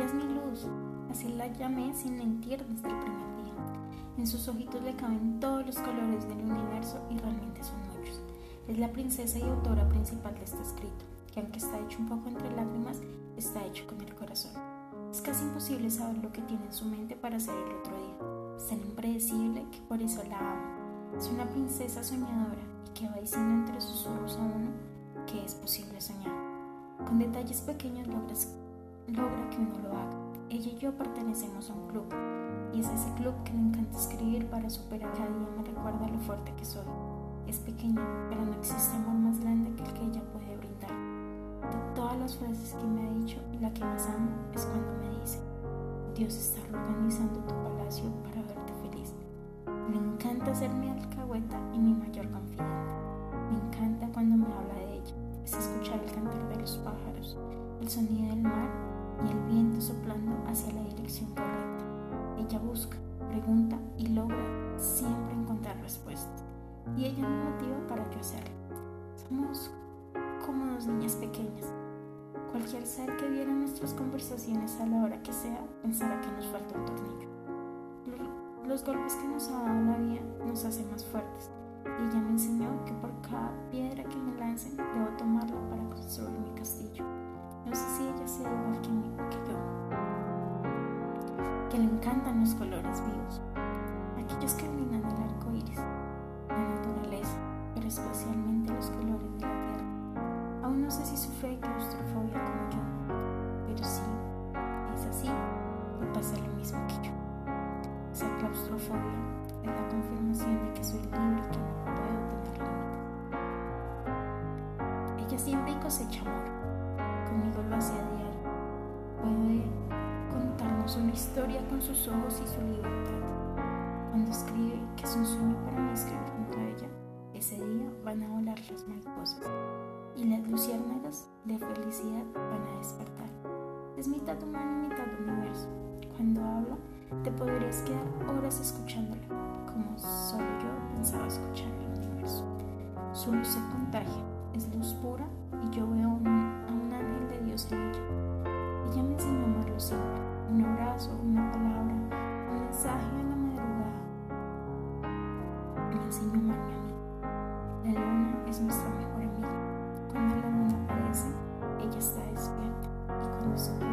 Ella es mi luz, así la llamé sin mentir desde el primer día. En sus ojitos le caben todos los colores del universo y realmente son muchos. Es la princesa y autora principal de este escrito, que aunque está hecho un poco entre lágrimas, está hecho con el corazón. Es casi imposible saber lo que tiene en su mente para hacer el otro día. Es tan impredecible que por eso la amo. Es una princesa soñadora y que va diciendo entre susurros a uno que es posible soñar. Con detalles pequeños logras, logra que uno lo haga. Ella y yo pertenecemos a un club y es ese club que me encanta escribir para superar cada día me recuerda lo fuerte que soy. Es pequeña, pero no existe amor más grande que el que ella puede brindar. De todas las frases que me ha dicho, la que más amo es cuando me dice, Dios está organizando tu palacio para verte feliz. Me encanta ser mi alcahueta y mi mayor confidente. Me encanta cuando me habla de ella, es escuchar el cantar de los pájaros, el sonido del mar y el viento soplando hacia la dirección correcta. Ella busca, pregunta y logra siempre encontrar respuestas. Y ella me motiva para yo hacerlo. Somos como dos niñas pequeñas. Cualquier ser que viera nuestras conversaciones a la hora que sea pensará que nos falta un tornillo. Los golpes que nos ha dado la vida nos hacen más fuertes. Y ella me enseñó que por cada que le encantan los colores vivos, aquellos que brindan el arco iris, la naturaleza, pero especialmente los colores de la tierra. Aún no sé si sufre claustrofobia como yo, pero si es así, le pasa lo mismo que yo. Esa claustrofobia es la confirmación de que soy libre y que no puedo tener límites. Ella siempre cosecha amor conmigo lo hace a diario. Contarnos una historia con sus ojos y su libertad. Cuando escribe que es un sueño para mí escribir junto a ella, ese día van a volar las mariposas y las luciérnagas de felicidad van a despertar. Es mitad humano y mitad universo. Cuando habla, te podrías quedar horas escuchándolo, como solo yo pensaba escuchar el universo. Su luz se contagia, es luz pura y yo veo un mensaje en la madrugada. Me enseñó Mami a mí. La luna es nuestra mejor amiga. Cuando la luna aparece, ella está despierta y cuando se